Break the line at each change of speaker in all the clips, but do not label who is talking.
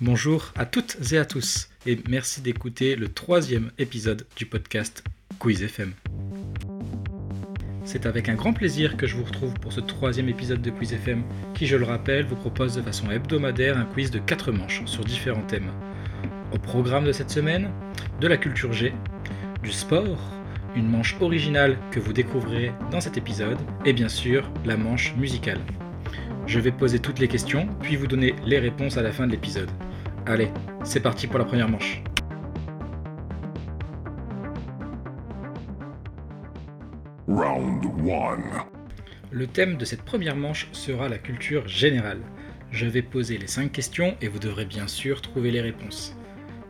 Bonjour à toutes et à tous, et merci d'écouter le troisième épisode du podcast Quiz FM. C'est avec un grand plaisir que je vous retrouve pour ce troisième épisode de Quiz FM, qui, je le rappelle, vous propose de façon hebdomadaire un quiz de 4 manches sur différents thèmes. Au programme de cette semaine, de la culture G, du sport, une manche originale que vous découvrirez dans cet épisode, et bien sûr la manche musicale. Je vais poser toutes les questions, puis vous donner les réponses à la fin de l'épisode. Allez, c'est parti pour la première manche.
Round 1.
Le thème de cette première manche sera la culture générale. Je vais poser les 5 questions et vous devrez bien sûr trouver les réponses.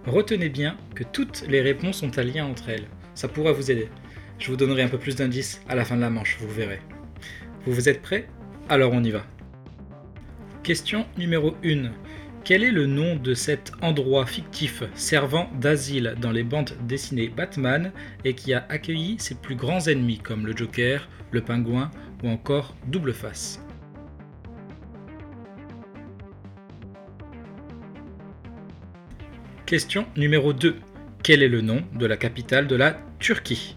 Retenez bien que toutes les réponses ont un lien entre elles. Ça pourra vous aider. Je vous donnerai un peu plus d'indices à la fin de la manche, vous verrez. Vous vous êtes prêts? Alors on y va. Question numéro 1. Quel est le nom de cet endroit fictif servant d'asile dans les bandes dessinées Batman et qui a accueilli ses plus grands ennemis comme le Joker, le Pingouin ou encore Double Face? Question numéro 2. Quel est le nom de la capitale de la Turquie?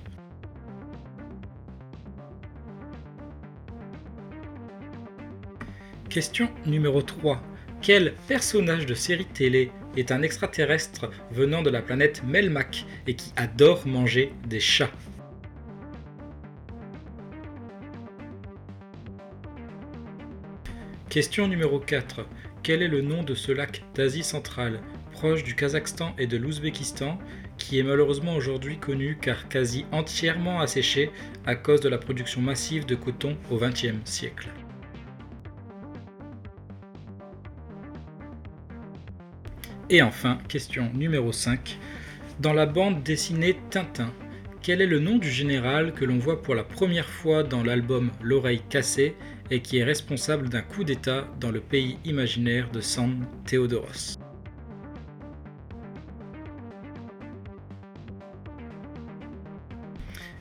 Question numéro 3. Quel personnage de série télé est un extraterrestre venant de la planète Melmac et qui adore manger des chats? Question numéro 4. Quel est le nom de ce lac d'Asie centrale, proche du Kazakhstan et de l'Ouzbékistan, qui est malheureusement aujourd'hui connu car quasi entièrement asséché à cause de la production massive de coton au XXe siècle? Et enfin, question numéro 5. Dans la bande dessinée Tintin, quel est le nom du général que l'on voit pour la première fois dans l'album L'oreille cassée et qui est responsable d'un coup d'État dans le pays imaginaire de San Theodoros?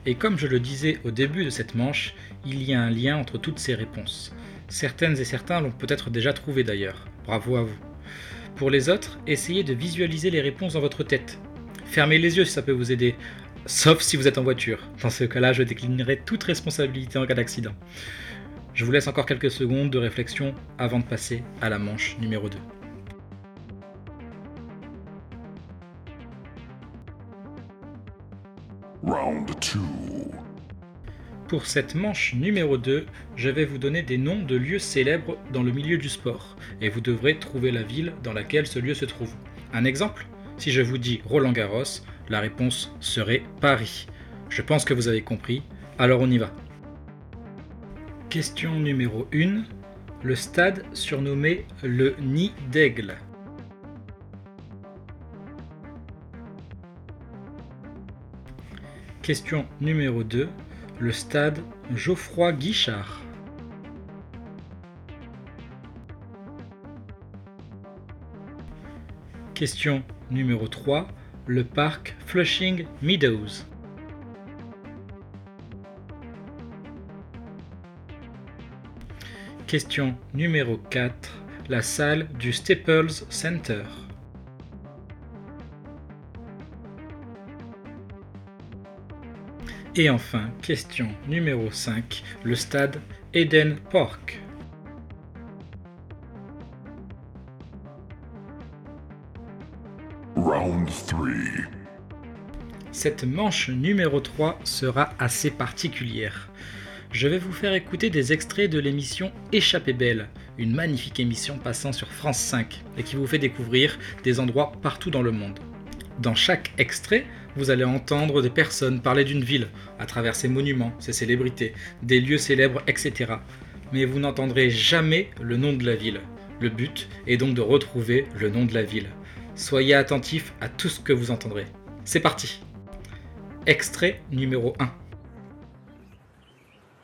Et comme je le disais au début de cette manche, il y a un lien entre toutes ces réponses. Certaines et certains l'ont peut-être déjà trouvé d'ailleurs. Bravo à vous. Pour les autres, essayez de visualiser les réponses dans votre tête. Fermez les yeux si ça peut vous aider, sauf si vous êtes en voiture. Dans ce cas-là, je déclinerai toute responsabilité en cas d'accident. Je vous laisse encore quelques secondes de réflexion avant de passer à la manche numéro 2.
Round 2.
Pour cette manche numéro 2, je vais vous donner des noms de lieux célèbres dans le milieu du sport, et vous devrez trouver la ville dans laquelle ce lieu se trouve. Un exemple Si je vous dis Roland Garros, la réponse serait Paris. Je pense que vous avez compris, alors on y va. Question numéro 1. Le stade surnommé le Nid d'Aigle. Question numéro 2 le stade Geoffroy Guichard. Question numéro 3. Le parc Flushing Meadows. Question numéro 4. La salle du Staples Center. Et enfin, question numéro 5, le stade Eden Park.
Round 3.
Cette manche numéro 3 sera assez particulière. Je vais vous faire écouter des extraits de l'émission Échappée belle, une magnifique émission passant sur France 5 et qui vous fait découvrir des endroits partout dans le monde. Dans chaque extrait, vous allez entendre des personnes parler d'une ville à travers ses monuments, ses célébrités, des lieux célèbres, etc. Mais vous n'entendrez jamais le nom de la ville. Le but est donc de retrouver le nom de la ville. Soyez attentifs à tout ce que vous entendrez. C'est parti Extrait numéro 1.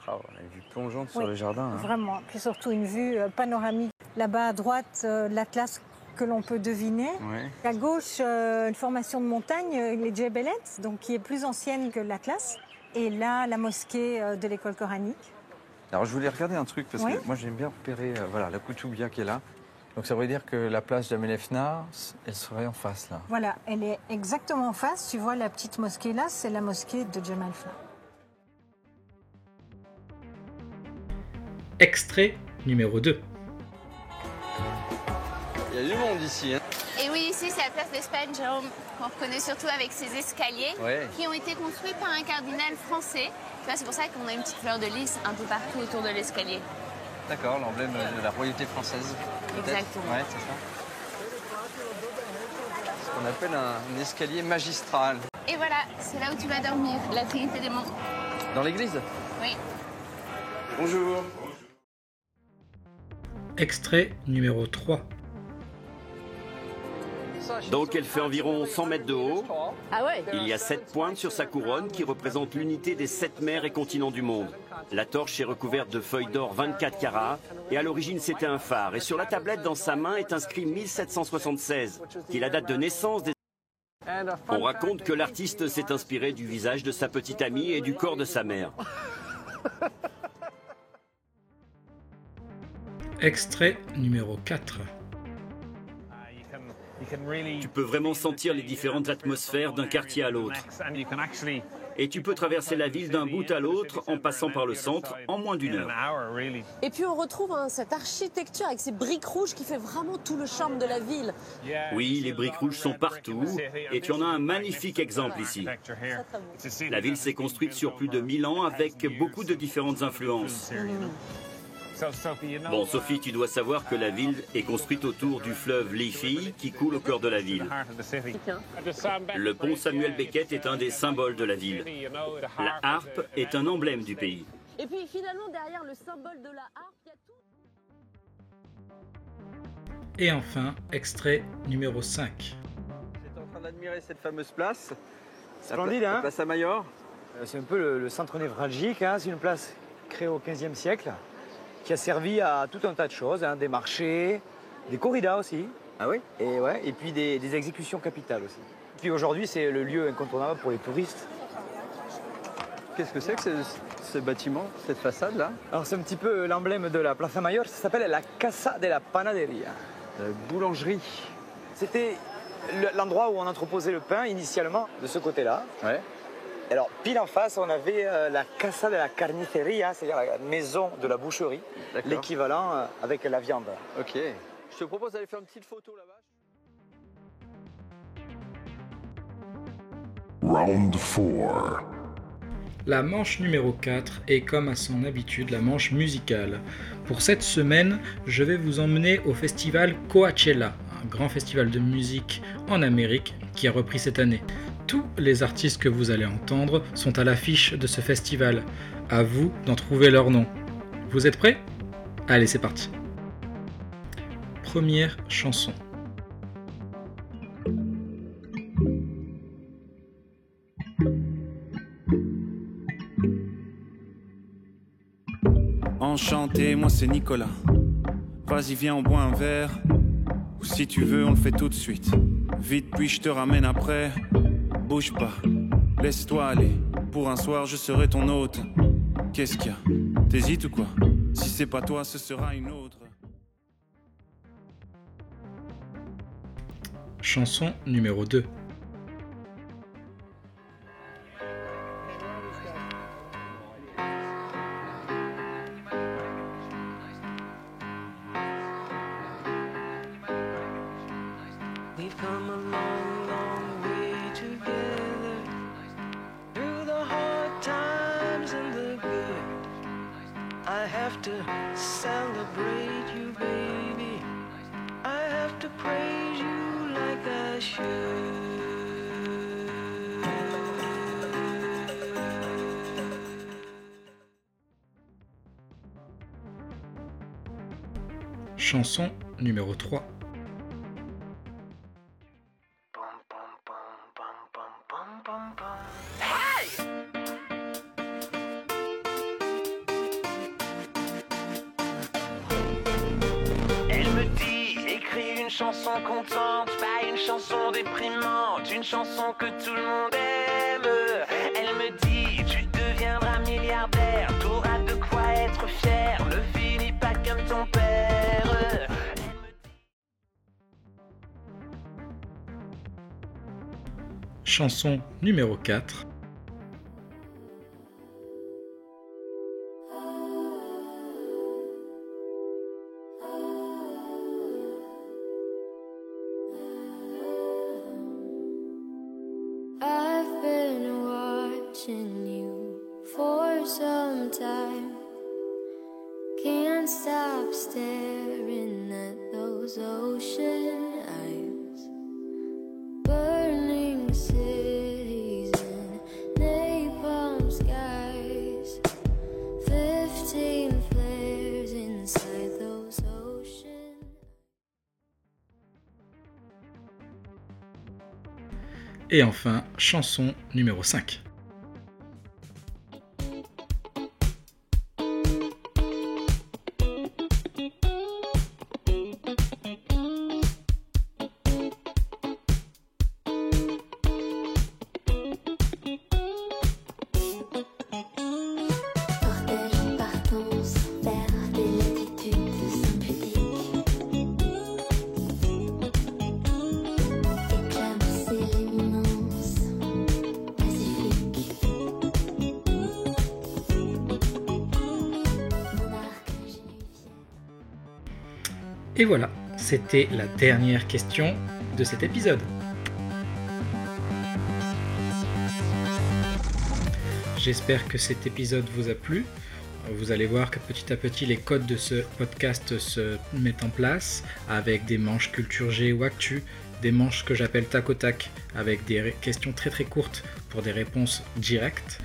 Ah, on a une vue plongeante sur
Oui,
le jardin. hein.
Vraiment. Puis surtout une vue euh, panoramique. Là-bas à droite, euh, l'Atlas que l'on peut deviner.
Ouais.
À gauche, euh, une formation de montagne, euh, les Djebelets, donc qui est plus ancienne que l'Atlas. Et là, la mosquée euh, de l'école coranique.
Alors je voulais regarder un truc parce
Oui.
que moi j'aime bien repérer euh, voilà, la Koutoubia qui est là. Donc ça veut dire que la place de Melefna, elle serait en face là.
Voilà, elle est exactement en face. Tu vois la petite mosquée là, c'est la mosquée de Jamal Fna.
Extrait numéro 2.
Il y a du monde ici. Hein
Et oui, ici, c'est la place d'Espagne, Jérôme, qu'on reconnaît surtout avec ses escaliers,
Ouais.
qui ont été construits par un cardinal français. C'est pour ça qu'on a une petite fleur de lys un peu partout autour de l'escalier.
D'accord, l'emblème de la royauté française.
Exactement.
Ouais, c'est ça. Ce qu'on appelle un, un escalier magistral.
Et voilà, c'est là où tu vas dormir, la Trinité des Monts.
Dans l'église?
Oui.
Bonjour.
Extrait numéro 3.
Donc elle fait environ 100 mètres de haut.
Ah ouais
Il y a sept pointes sur sa couronne qui représentent l'unité des sept mers et continents du monde. La torche est recouverte de feuilles d'or 24 carats et à l'origine c'était un phare. Et sur la tablette dans sa main est inscrit 1776, qui est la date de naissance des... On raconte que l'artiste s'est inspiré du visage de sa petite amie et du corps de sa mère.
Extrait numéro 4.
Tu peux vraiment sentir les différentes atmosphères d'un quartier à l'autre. Et tu peux traverser la ville d'un bout à l'autre en passant par le centre en moins d'une heure.
Et puis on retrouve hein, cette architecture avec ces briques rouges qui fait vraiment tout le charme de la ville.
Oui, les briques rouges sont partout et tu en as un magnifique exemple ici. La ville s'est construite sur plus de 1000 ans avec beaucoup de différentes influences. Bon, Sophie, tu dois savoir que la ville est construite autour du fleuve Liffey qui coule au cœur de la ville. Le pont Samuel Beckett est un des symboles de la ville. La harpe est un emblème du pays.
Et puis finalement derrière le symbole de la harpe, il y a tout.
Et enfin, extrait numéro 5.
J'étais en train d'admirer cette fameuse place.
Splendide, hein
la place à Mayor.
Euh, C'est un peu le, le centre névralgique, hein. c'est une place créée au XVe siècle qui a servi à tout un tas de choses, hein, des marchés, des corridas aussi,
Ah oui?
Et, ouais, et puis des, des exécutions capitales aussi. Puis aujourd'hui, c'est le lieu incontournable pour les touristes.
Qu'est-ce que c'est que ce, ce bâtiment, cette façade là?
Alors c'est un petit peu l'emblème de la Plaza Mayor, ça s'appelle la Casa de la Panaderia.
La boulangerie.
C'était le- l'endroit où on entreposait le pain initialement, de ce côté-là.
Ouais.
Alors, pile en face, on avait euh, la Casa de la Carniceria, c'est-à-dire la maison de la boucherie, l'équivalent euh, avec la viande.
Ok. Je te propose d'aller faire une petite photo là-bas.
Round 4.
La manche numéro 4 est comme à son habitude la manche musicale. Pour cette semaine, je vais vous emmener au festival Coachella, un grand festival de musique en Amérique qui a repris cette année. Tous les artistes que vous allez entendre sont à l'affiche de ce festival. À vous d'en trouver leur nom. Vous êtes prêts? Allez, c'est parti. Première chanson.
Enchanté, moi c'est Nicolas. Vas-y, viens, on boit un verre. Ou si tu veux, on le fait tout de suite. Vite, puis je te ramène après. Bouge pas, laisse-toi aller. Pour un soir, je serai ton hôte. Qu'est-ce qu'il y a? T'hésites ou quoi? Si c'est pas toi, ce sera une autre.
Chanson numéro 2. Chanson numéro 3.
Chanson
numéro 4. Et enfin, chanson numéro 5. Et voilà, c'était la dernière question de cet épisode. J'espère que cet épisode vous a plu. Vous allez voir que petit à petit les codes de ce podcast se mettent en place avec des manches culture G ou actu, des manches que j'appelle tac au tac avec des questions très très courtes pour des réponses directes.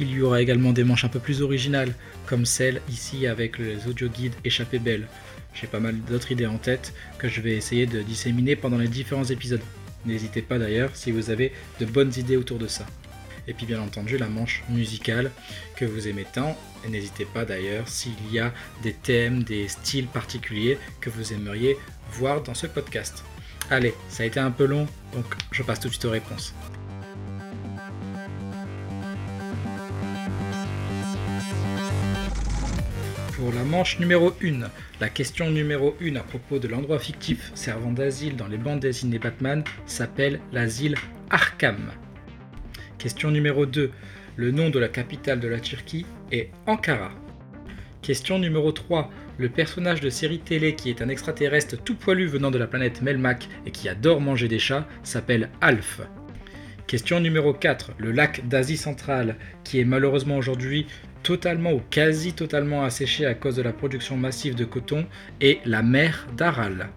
Il y aura également des manches un peu plus originales comme celle ici avec les audio guides Échappée Belle. J'ai pas mal d'autres idées en tête que je vais essayer de disséminer pendant les différents épisodes. N'hésitez pas d'ailleurs si vous avez de bonnes idées autour de ça. Et puis bien entendu la manche musicale que vous aimez tant. Et n'hésitez pas d'ailleurs s'il y a des thèmes, des styles particuliers que vous aimeriez voir dans ce podcast. Allez, ça a été un peu long, donc je passe tout de suite aux réponses. Pour la manche numéro 1, la question numéro 1 à propos de l'endroit fictif servant d'asile dans les bandes dessinées Batman s'appelle l'asile Arkham. Question numéro 2, le nom de la capitale de la Turquie est Ankara. Question numéro 3, le personnage de série télé qui est un extraterrestre tout poilu venant de la planète Melmac et qui adore manger des chats s'appelle Alf. Question numéro 4. Le lac d'Asie centrale, qui est malheureusement aujourd'hui totalement ou quasi totalement asséché à cause de la production massive de coton, est la mer d'Aral.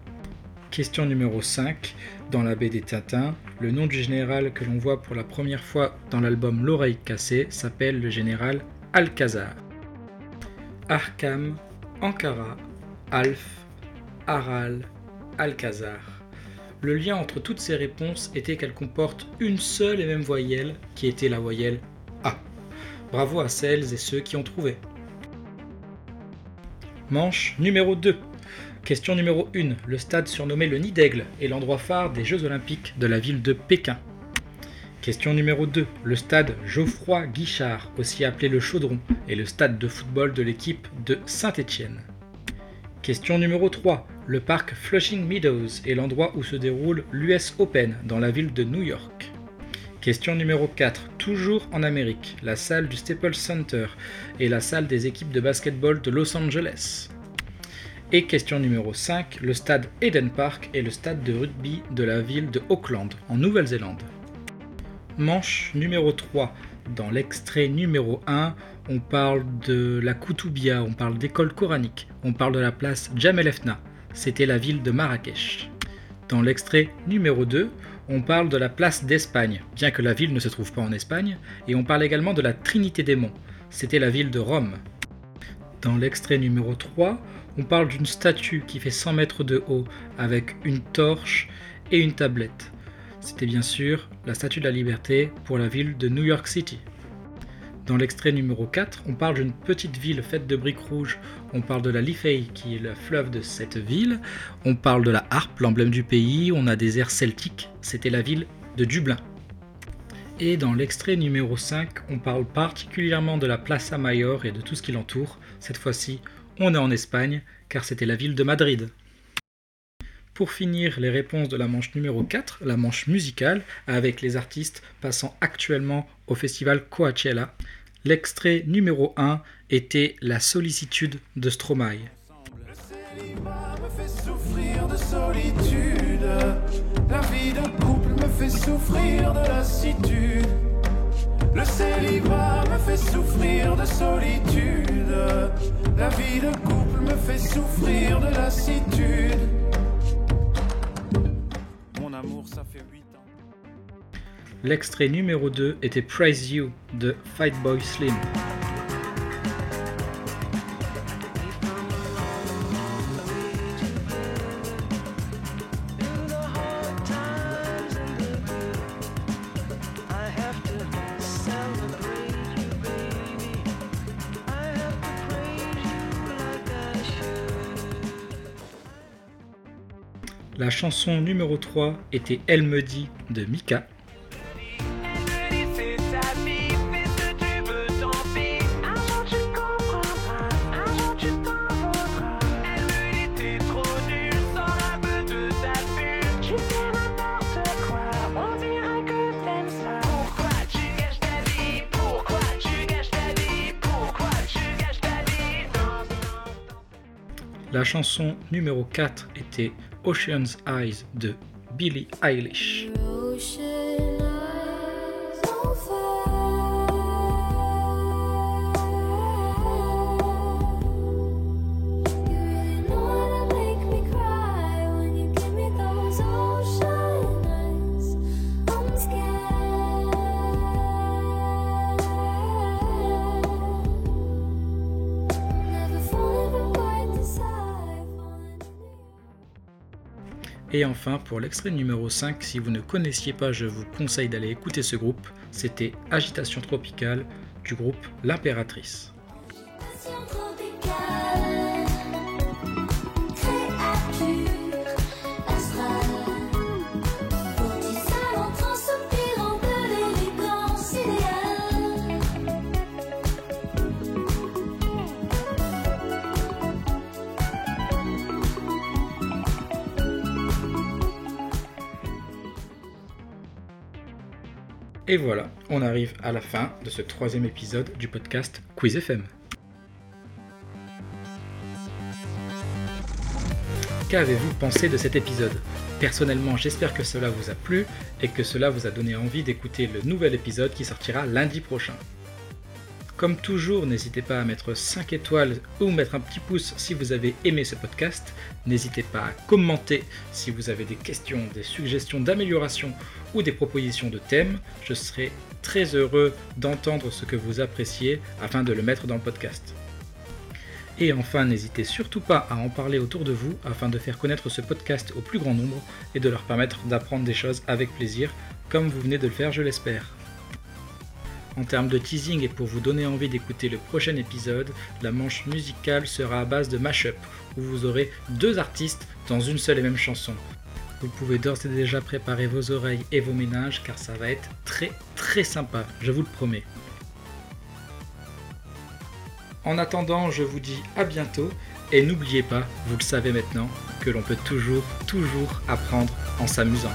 Question numéro 5. Dans la baie des Tintins, le nom du général que l'on voit pour la première fois dans l'album L'oreille cassée s'appelle le général Alcazar. Arkham, Ankara, Alf, Aral, Alcazar. Le lien entre toutes ces réponses était qu'elles comportent une seule et même voyelle, qui était la voyelle A. Bravo à celles et ceux qui ont trouvé. Manche numéro 2. Question numéro 1. Le stade surnommé le Nid d'Aigle est l'endroit phare des Jeux Olympiques de la ville de Pékin. Question numéro 2. Le stade Geoffroy Guichard, aussi appelé le Chaudron, est le stade de football de l'équipe de Saint-Étienne. Question numéro 3. Le parc Flushing Meadows est l'endroit où se déroule l'US Open dans la ville de New York. Question numéro 4. Toujours en Amérique, la salle du Staples Center est la salle des équipes de basketball de Los Angeles. Et question numéro 5. Le stade Eden Park est le stade de rugby de la ville de Auckland, en Nouvelle-Zélande. Manche numéro 3. Dans l'extrait numéro 1, on parle de la Koutoubia, on parle d'école coranique, on parle de la place Jamel Fna, c'était la ville de Marrakech. Dans l'extrait numéro 2, on parle de la place d'Espagne, bien que la ville ne se trouve pas en Espagne, et on parle également de la Trinité des Monts, c'était la ville de Rome. Dans l'extrait numéro 3, on parle d'une statue qui fait 100 mètres de haut, avec une torche et une tablette. C'était bien sûr la Statue de la Liberté pour la ville de New York City. Dans l'extrait numéro 4, on parle d'une petite ville faite de briques rouges. On parle de la Liffey, qui est le fleuve de cette ville. On parle de la harpe, l'emblème du pays. On a des airs celtiques. C'était la ville de Dublin. Et dans l'extrait numéro 5, on parle particulièrement de la Plaza Mayor et de tout ce qui l'entoure. Cette fois-ci, on est en Espagne, car c'était la ville de Madrid. Pour finir, les réponses de la manche numéro 4, la manche musicale, avec les artistes passant actuellement au festival Coachella. L'extrait numéro 1 était La sollicitude de Stromae.
me fait souffrir de solitude. La vie de couple me fait souffrir de lassitude. Le célibat me fait souffrir de solitude. La vie de couple me fait souffrir de lassitude.
Mon amour, ça fait 8 ans.
L'extrait numéro 2 était Praise You de Boy Slim. La chanson numéro 3 était Elle me dit de Mika. Chanson numéro 4 était Ocean's Eyes de Billie Eilish. Et enfin, pour l'extrait numéro 5, si vous ne connaissiez pas, je vous conseille d'aller écouter ce groupe. C'était Agitation Tropicale du groupe L'Impératrice. Et voilà, on arrive à la fin de ce troisième épisode du podcast Quiz FM. Qu'avez-vous pensé de cet épisode? Personnellement, j'espère que cela vous a plu et que cela vous a donné envie d'écouter le nouvel épisode qui sortira lundi prochain. Comme toujours, n'hésitez pas à mettre 5 étoiles ou mettre un petit pouce si vous avez aimé ce podcast. N'hésitez pas à commenter si vous avez des questions, des suggestions d'amélioration ou des propositions de thèmes. Je serai très heureux d'entendre ce que vous appréciez afin de le mettre dans le podcast. Et enfin, n'hésitez surtout pas à en parler autour de vous afin de faire connaître ce podcast au plus grand nombre et de leur permettre d'apprendre des choses avec plaisir, comme vous venez de le faire, je l'espère. En termes de teasing et pour vous donner envie d'écouter le prochain épisode, la manche musicale sera à base de mashup, où vous aurez deux artistes dans une seule et même chanson. Vous pouvez d'ores et déjà préparer vos oreilles et vos ménages car ça va être très très sympa, je vous le promets. En attendant, je vous dis à bientôt et n'oubliez pas, vous le savez maintenant, que l'on peut toujours, toujours apprendre en s'amusant.